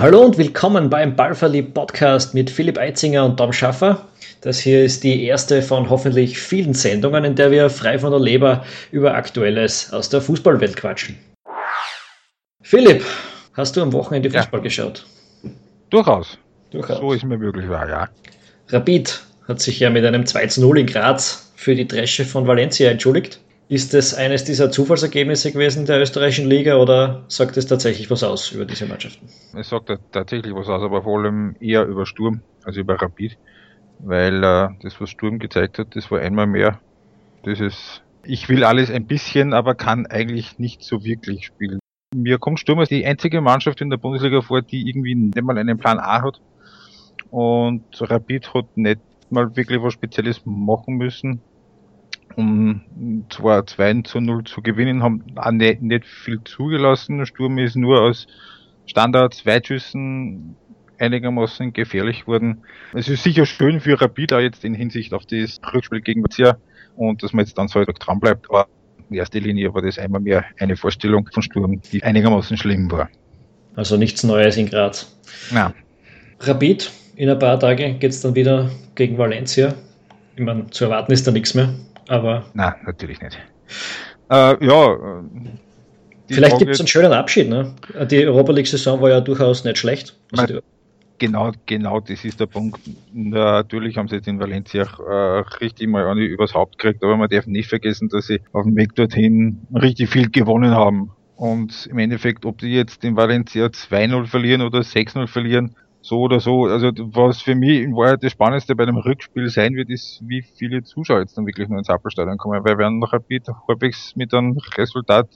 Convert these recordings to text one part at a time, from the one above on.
Hallo und willkommen beim Ballverlieb Podcast mit Philipp Eitzinger und Tom Schaffer. Das hier ist die erste von hoffentlich vielen Sendungen, in der wir frei von der Leber über Aktuelles aus der Fußballwelt quatschen. Philipp, hast du am Wochenende Fußball ja. geschaut? Durchaus. Durchaus. So ist mir möglich war, ja. Rapid hat sich ja mit einem 2 0 in Graz für die Dresche von Valencia entschuldigt. Ist das eines dieser Zufallsergebnisse gewesen der österreichischen Liga oder sagt es tatsächlich was aus über diese Mannschaften? Es sagt tatsächlich was aus, aber vor allem eher über Sturm, also über Rapid, weil äh, das, was Sturm gezeigt hat, das war einmal mehr. Ist, ich will alles ein bisschen, aber kann eigentlich nicht so wirklich spielen. Mir kommt Sturm als die einzige Mannschaft in der Bundesliga vor, die irgendwie nicht mal einen Plan A hat. Und Rapid hat nicht mal wirklich was Spezielles machen müssen um zwar 2 zu 0 zu gewinnen, haben auch nicht, nicht viel zugelassen. Sturm ist nur aus Standards, Weitschüssen einigermaßen gefährlich worden. Es ist sicher schön für Rapid auch jetzt in Hinsicht auf das Rückspiel gegen Vazia und dass man jetzt dann so dran bleibt, aber in erster Linie war das einmal mehr eine Vorstellung von Sturm, die einigermaßen schlimm war. Also nichts Neues in Graz. Ja. Rapid, in ein paar Tagen geht es dann wieder gegen Valencia. Ich meine, zu erwarten ist da nichts mehr aber. Nein, natürlich nicht. Äh, ja. Äh, Vielleicht gibt es einen schönen Abschied. Ne? Die Europa League-Saison war ja durchaus nicht schlecht. Also genau, genau, das ist der Punkt. Natürlich haben sie jetzt in Valencia äh, richtig mal eine übers Haupt gekriegt, aber man darf nicht vergessen, dass sie auf dem Weg dorthin richtig viel gewonnen haben. Und im Endeffekt, ob die jetzt in Valencia 2-0 verlieren oder 6-0 verlieren, so oder so. Also was für mich in Wahrheit das Spannendste bei dem Rückspiel sein wird, ist, wie viele Zuschauer jetzt dann wirklich nur ins Appelstadion kommen. Weil werden noch ein bisschen halbwegs mit einem Resultat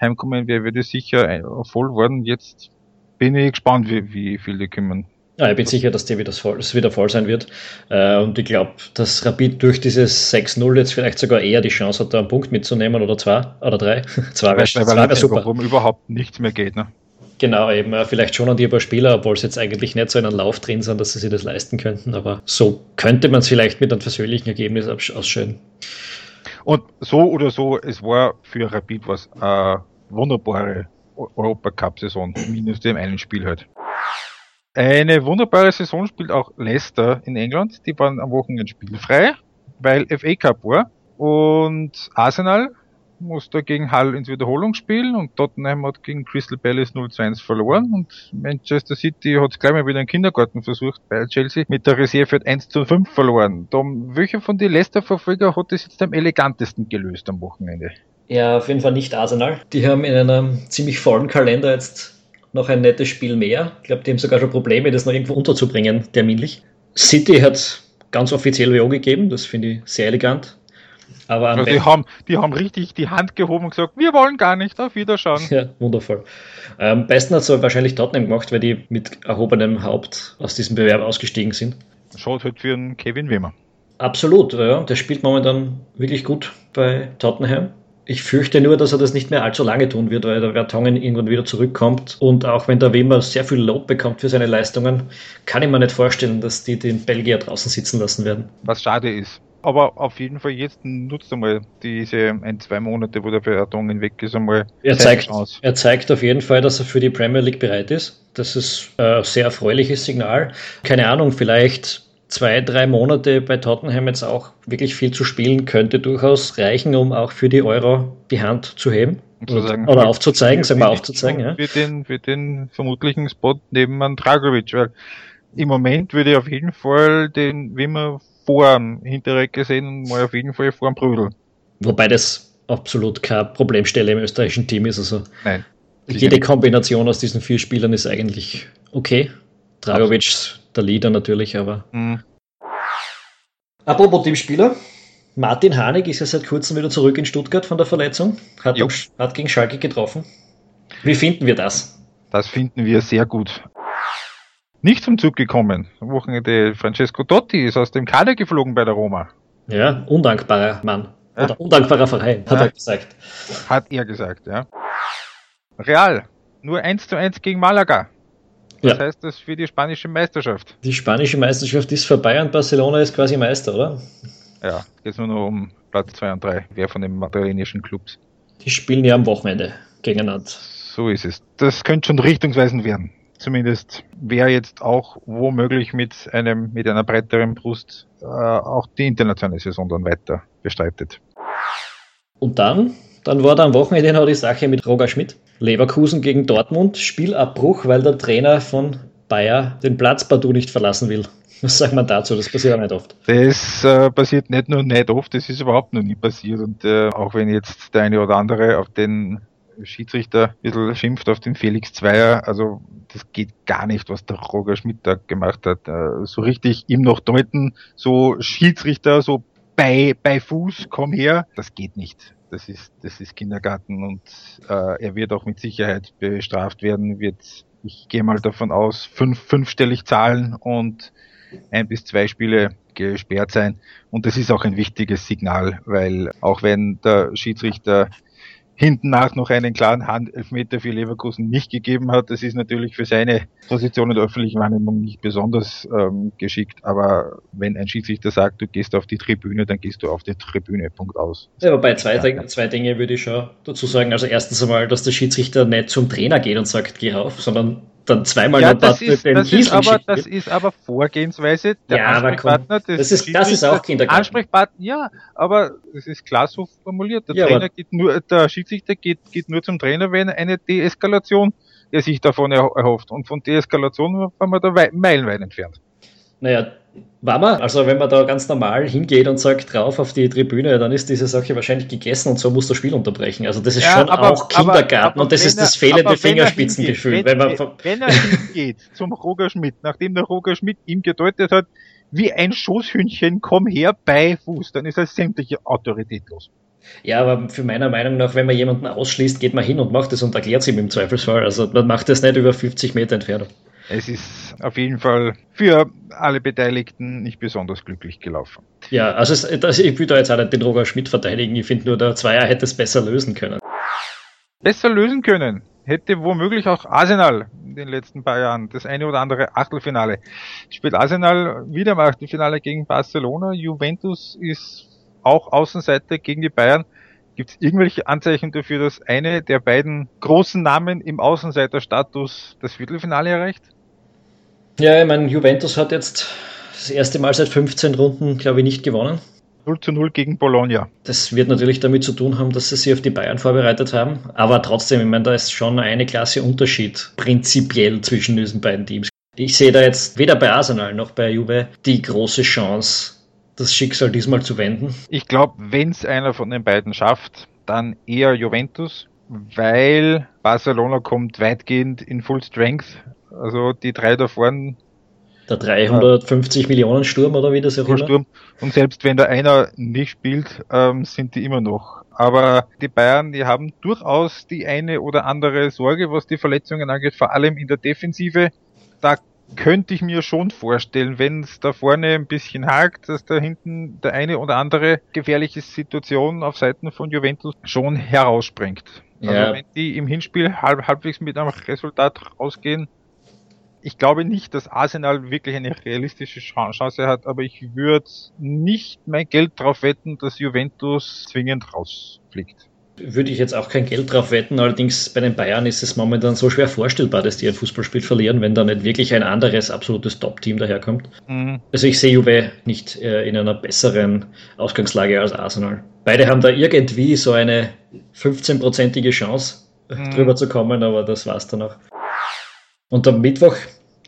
heimkommen, wer wird es sicher voll worden. Jetzt bin ich gespannt, wie, wie viele kommen. Ja, ich bin sicher, dass der wieder voll, wieder voll sein wird. Äh, und ich glaube, dass Rapid durch dieses 6-0 jetzt vielleicht sogar eher die Chance hat, da einen Punkt mitzunehmen oder zwei oder drei. zwei wäre wär super. Warum überhaupt nichts mehr geht. Ne? Genau, eben vielleicht schon an die paar Spieler, obwohl sie jetzt eigentlich nicht so in einem Lauf drin sind, dass sie sich das leisten könnten. Aber so könnte man es vielleicht mit einem versöhnlichen Ergebnis ausschön. Und so oder so, es war für Rapid was äh, wunderbare Europacup-Saison, minus dem einen Spiel halt. Eine wunderbare Saison spielt auch Leicester in England. Die waren am Wochenende spielfrei, weil FA Cup war. Und Arsenal musste gegen Hull ins Wiederholungsspiel und Tottenham hat gegen Crystal Palace 0 2 1 verloren und Manchester City hat gleich mal wieder einen Kindergarten versucht bei Chelsea mit der Reserve hat 1 zu 5 verloren. Tom, welcher von den Leicester-Verfolger hat das jetzt am elegantesten gelöst am Wochenende? Ja, auf jeden Fall nicht Arsenal. Die haben in einem ziemlich vollen Kalender jetzt noch ein nettes Spiel mehr. Ich glaube, die haben sogar schon Probleme, das noch irgendwo unterzubringen, terminlich. City hat ganz offiziell WO gegeben, das finde ich sehr elegant. Aber also die, haben, die haben richtig die Hand gehoben und gesagt, wir wollen gar nicht, auf Wiederschauen. Ja, wundervoll. Am besten hat es wahrscheinlich Tottenham gemacht, weil die mit erhobenem Haupt aus diesem Bewerb ausgestiegen sind. Schaut halt für einen Kevin Wimmer. Absolut, ja. Der spielt momentan wirklich gut bei Tottenham. Ich fürchte nur, dass er das nicht mehr allzu lange tun wird, weil der Vertongen irgendwann wieder zurückkommt. Und auch wenn der Wimmer sehr viel Lob bekommt für seine Leistungen, kann ich mir nicht vorstellen, dass die den Belgier draußen sitzen lassen werden. Was schade ist. Aber auf jeden Fall jetzt nutzt einmal diese ein, zwei Monate, wo der Vertongen weg ist, einmal. Er zeigt, er zeigt auf jeden Fall, dass er für die Premier League bereit ist. Das ist ein sehr erfreuliches Signal. Keine Ahnung, vielleicht zwei, drei Monate bei Tottenham jetzt auch wirklich viel zu spielen, könnte durchaus reichen, um auch für die Euro die Hand zu heben. Oder, sagen, oder aufzuzeigen, sagen wir aufzuzeigen. Ja. Für, den, für den vermutlichen Spot neben Dragovic, weil im Moment würde ich auf jeden Fall den Wimmer vor dem Hinterreck gesehen und mal auf jeden Fall vor dem Brüdel. Wobei das absolut keine Problemstelle im österreichischen Team ist. Also Nein. Jede Kombination aus diesen vier Spielern ist eigentlich okay. Dragovic, der Leader natürlich, aber. Mhm. Apropos Teamspieler, Martin Hanig ist ja seit kurzem wieder zurück in Stuttgart von der Verletzung, hat, hat gegen Schalke getroffen. Wie finden wir das? Das finden wir sehr gut nicht zum Zug gekommen. Am Wochenende Francesco Totti ist aus dem Kader geflogen bei der Roma. Ja, undankbarer Mann. Ja. Oder undankbarer Verein, hat ja. er gesagt. Hat er gesagt, ja. Real, nur 1 zu 1 gegen Malaga. Was ja. heißt das für die spanische Meisterschaft? Die spanische Meisterschaft ist vorbei und Barcelona ist quasi Meister, oder? Ja, geht nur noch um Platz 2 und 3. Wer von den madrilenischen Clubs? Die spielen ja am Wochenende gegeneinander. So ist es. Das könnte schon richtungsweisend werden. Zumindest, wer jetzt auch womöglich mit einem, mit einer breiteren Brust äh, auch die internationale Saison dann weiter bestreitet. Und dann, dann war da am Wochenende noch die Sache mit Roger Schmidt. Leverkusen gegen Dortmund, Spielabbruch, weil der Trainer von Bayer den Platz partout nicht verlassen will. Was sagt man dazu? Das passiert auch nicht oft. Das äh, passiert nicht nur nicht oft, das ist überhaupt noch nie passiert. Und äh, auch wenn jetzt der eine oder andere auf den Schiedsrichter ein bisschen schimpft, auf den Felix Zweier, also das geht gar nicht, was der Roger Schmidt da gemacht hat. Äh, so richtig ihm noch deuten, so Schiedsrichter, so bei, bei Fuß, komm her, das geht nicht. Das ist, das ist Kindergarten und äh, er wird auch mit Sicherheit bestraft werden, wird, ich gehe mal davon aus, fünf, fünfstellig zahlen und ein bis zwei Spiele gesperrt sein. Und das ist auch ein wichtiges Signal, weil auch wenn der Schiedsrichter hinten nach noch einen klaren Handelfmeter für Leverkusen nicht gegeben hat. Das ist natürlich für seine Position in der öffentlichen Wahrnehmung nicht besonders ähm, geschickt, aber wenn ein Schiedsrichter sagt, du gehst auf die Tribüne, dann gehst du auf die Tribüne, Punkt aus. Ja, aber bei zwei, ja. zwei Dinge würde ich schon dazu sagen. Also erstens einmal, dass der Schiedsrichter nicht zum Trainer geht und sagt, geh rauf, sondern dann zweimal ja, das ist, den das ist aber Das ist aber Vorgehensweise der ja, Ansprechpartner. Das, das, ist, das ist auch Kindergarten. Ansprechpartner, ja, aber es ist klar so formuliert. Der ja, Trainer geht nur, der Schiedsrichter geht, geht nur zum Trainer, wenn eine Deeskalation er sich davon erhofft. Und von Deeskalation waren wir da meilenweit entfernt. Naja, war man, also wenn man da ganz normal hingeht und sagt drauf auf die Tribüne, dann ist diese Sache wahrscheinlich gegessen und so muss das Spiel unterbrechen. Also das ist ja, schon aber, auch Kindergarten aber, aber und das ist das fehlende Fingerspitzengefühl. Wenn, wenn, wenn, wenn, er hingeht zum Roger Schmidt, nachdem der Roger Schmidt ihm gedeutet hat, wie ein Schoßhündchen, komm her bei Fuß, dann ist er sämtliche Autorität los. Ja, aber für meiner Meinung nach, wenn man jemanden ausschließt, geht man hin und macht es und erklärt es ihm im Zweifelsfall. Also man macht es nicht über 50 Meter Entfernung. Es ist auf jeden Fall für alle Beteiligten nicht besonders glücklich gelaufen. Ja, also es, das, ich will da jetzt auch nicht den Roger Schmidt verteidigen. Ich finde nur, der Zweier hätte es besser lösen können. Besser lösen können hätte womöglich auch Arsenal in den letzten paar Jahren das eine oder andere Achtelfinale. Spielt Arsenal wieder im Achtelfinale gegen Barcelona. Juventus ist auch Außenseiter gegen die Bayern. Gibt es irgendwelche Anzeichen dafür, dass eine der beiden großen Namen im Außenseiterstatus das Viertelfinale erreicht? Ja, ich meine, Juventus hat jetzt das erste Mal seit 15 Runden, glaube ich, nicht gewonnen. 0 zu 0 gegen Bologna. Das wird natürlich damit zu tun haben, dass sie sich auf die Bayern vorbereitet haben. Aber trotzdem, ich meine, da ist schon eine Klasse Unterschied prinzipiell zwischen diesen beiden Teams. Ich sehe da jetzt weder bei Arsenal noch bei Juve die große Chance, das Schicksal diesmal zu wenden? Ich glaube, wenn es einer von den beiden schafft, dann eher Juventus, weil Barcelona kommt weitgehend in Full Strength. Also die drei da vorne. Der 350 äh, Millionen Sturm oder wie das auch immer. Sturm. Und selbst wenn da einer nicht spielt, ähm, sind die immer noch. Aber die Bayern, die haben durchaus die eine oder andere Sorge, was die Verletzungen angeht, vor allem in der Defensive. Da könnte ich mir schon vorstellen, wenn es da vorne ein bisschen hakt, dass da hinten der eine oder andere gefährliche Situation auf Seiten von Juventus schon herausspringt. Also ja. wenn die im Hinspiel halb, halbwegs mit einem Resultat rausgehen, ich glaube nicht, dass Arsenal wirklich eine realistische Chance hat, aber ich würde nicht mein Geld darauf wetten, dass Juventus zwingend rausfliegt würde ich jetzt auch kein Geld drauf wetten. Allerdings bei den Bayern ist es momentan so schwer vorstellbar, dass die ein Fußballspiel verlieren, wenn da nicht wirklich ein anderes absolutes Top-Team daherkommt. Mhm. Also ich sehe Juve nicht äh, in einer besseren Ausgangslage als Arsenal. Beide haben da irgendwie so eine 15-prozentige Chance mhm. drüber zu kommen, aber das war's dann auch. Und am Mittwoch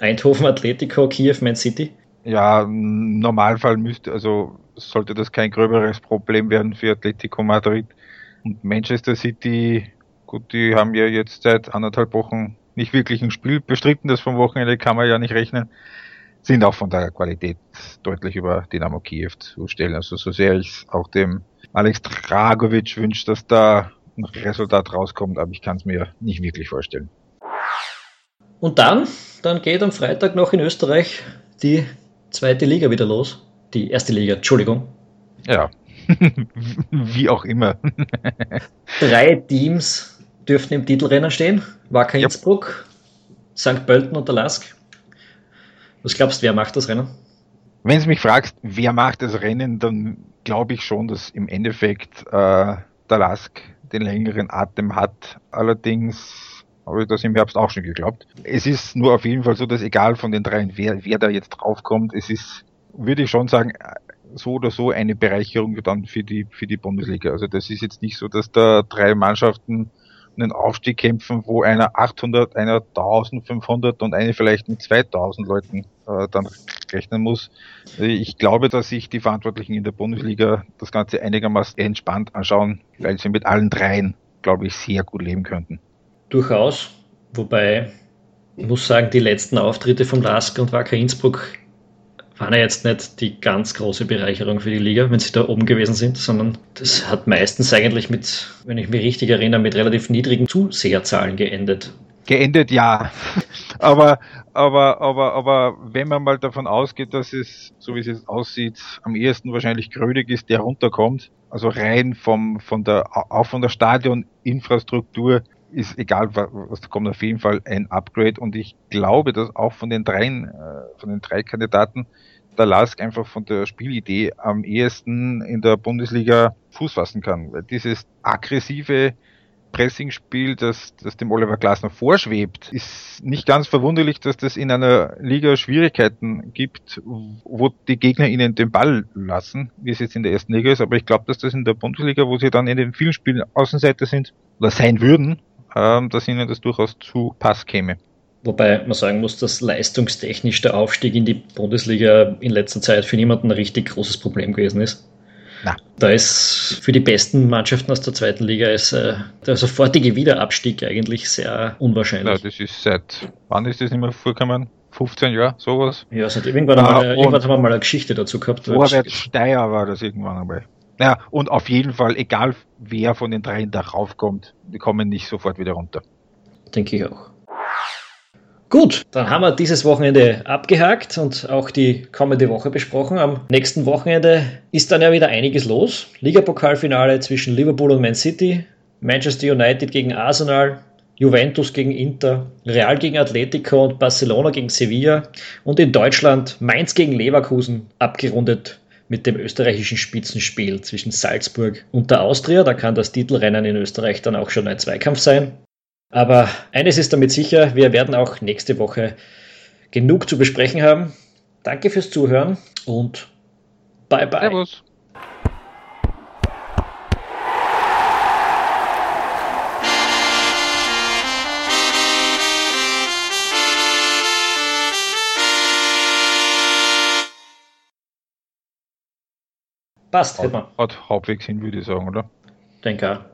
Eindhoven, Atletico, Kiew, Man City. Ja, im Normalfall müsste, also sollte das kein gröberes Problem werden für Atletico Madrid und Manchester City, gut, die haben ja jetzt seit anderthalb Wochen nicht wirklich ein Spiel bestritten, das vom Wochenende kann man ja nicht rechnen, sind auch von der Qualität deutlich über Dynamo Kiew zu stellen. Also so sehr ich auch dem Alex Dragovic wünsche, dass da ein Resultat rauskommt, aber ich kann es mir nicht wirklich vorstellen. Und dann, dann geht am Freitag noch in Österreich die zweite Liga wieder los. Die erste Liga, Entschuldigung. Ja, Wie auch immer. Drei Teams dürften im Titelrennen stehen. Wacker ja. Innsbruck, St. Pölten und der Lask. Was glaubst du, wer macht das Rennen? Wenn du mich fragst, wer macht das Rennen, dann glaube ich schon, dass im Endeffekt äh, der Lask den längeren Atem hat. Allerdings Habe ich das im Herbst auch schon geglaubt. Es ist nur auf jeden Fall so, dass egal von den dreien, wer, wer da jetzt draufkommt, es ist, würde ich schon sagen, so oder so eine Bereicherung dann für die, für die Bundesliga. Also das ist jetzt nicht so, dass da drei Mannschaften einen Aufstieg kämpfen, wo einer 800, einer 1500 und eine vielleicht mit 2000 Leuten äh, dann rechnen muss. Ich glaube, dass sich die Verantwortlichen in der Bundesliga das Ganze einigermaßen entspannt anschauen, weil sie mit allen dreien, glaube ich, sehr gut leben könnten. Durchaus. Wobei, ich muss sagen, die letzten Auftritte von Lask und Wacker Innsbruck waren ja jetzt nicht die ganz große Bereicherung für die Liga, wenn sie da oben gewesen sind, sondern das hat meistens eigentlich mit, wenn ich mich richtig erinnere, mit relativ niedrigen Zuseherzahlen geendet. Geendet, ja. aber, aber, aber, aber wenn man mal davon ausgeht, dass es, so wie es jetzt aussieht, am ehesten wahrscheinlich Grödig ist, der runterkommt, also rein vom, von der, auch von der Stadioninfrastruktur, ist egal, was da kommt, auf jeden Fall ein Upgrade und ich glaube, dass auch von den dreien, äh, von den drei Kandidaten der Lask einfach von der Spielidee am ehesten in der Bundesliga Fuß fassen kann. Weil dieses aggressive Pressingspiel, das, das dem Oliver Glasner vorschwebt, ist nicht ganz verwunderlich, dass das in einer Liga Schwierigkeiten gibt, wo die Gegner ihnen den Ball lassen, wie es jetzt in der ersten Liga ist. Aber ich glaube, dass das in der Bundesliga, wo sie dann in den vielen Spielen Außenseiter sind oder sein würden, dass ihnen das durchaus zu Pass käme. Wobei man sagen muss, dass leistungstechnisch der Aufstieg in die Bundesliga in letzter Zeit für niemanden ein richtig großes Problem gewesen ist. Na. Da ist für die besten Mannschaften aus der zweiten Liga ist äh, der sofortige Wiederabstieg eigentlich sehr unwahrscheinlich. Ja, das ist seit, wann ist das nicht mehr vorgekommen? 15 Jahre, sowas? Ja, seit irgendwann, ah, mal, irgendwann haben wir mal eine Geschichte dazu gehabt. Vorwärts Steier war das irgendwann einmal. Ja, und auf jeden Fall, egal wer von den dreien da raufkommt, die kommen nicht sofort wieder runter. Denke ich auch. Gut, dann haben wir dieses Wochenende abgehakt und auch die kommende Woche besprochen. Am nächsten Wochenende ist dann ja wieder einiges los. Ligapokalfinale zwischen Liverpool und Man City, Manchester United gegen Arsenal, Juventus gegen Inter, Real gegen Atletico und Barcelona gegen Sevilla und in Deutschland Mainz gegen Leverkusen abgerundet mit dem österreichischen Spitzenspiel zwischen Salzburg und der Austria. Da kann das Titelrennen in Österreich dann auch schon ein Zweikampf sein. Aber eines ist damit sicher, wir werden auch nächste Woche genug zu besprechen haben. Danke fürs Zuhören und bye bye. Servus. Passt, hat, hat halbwegs hin, würde ich sagen, oder? Denke auch.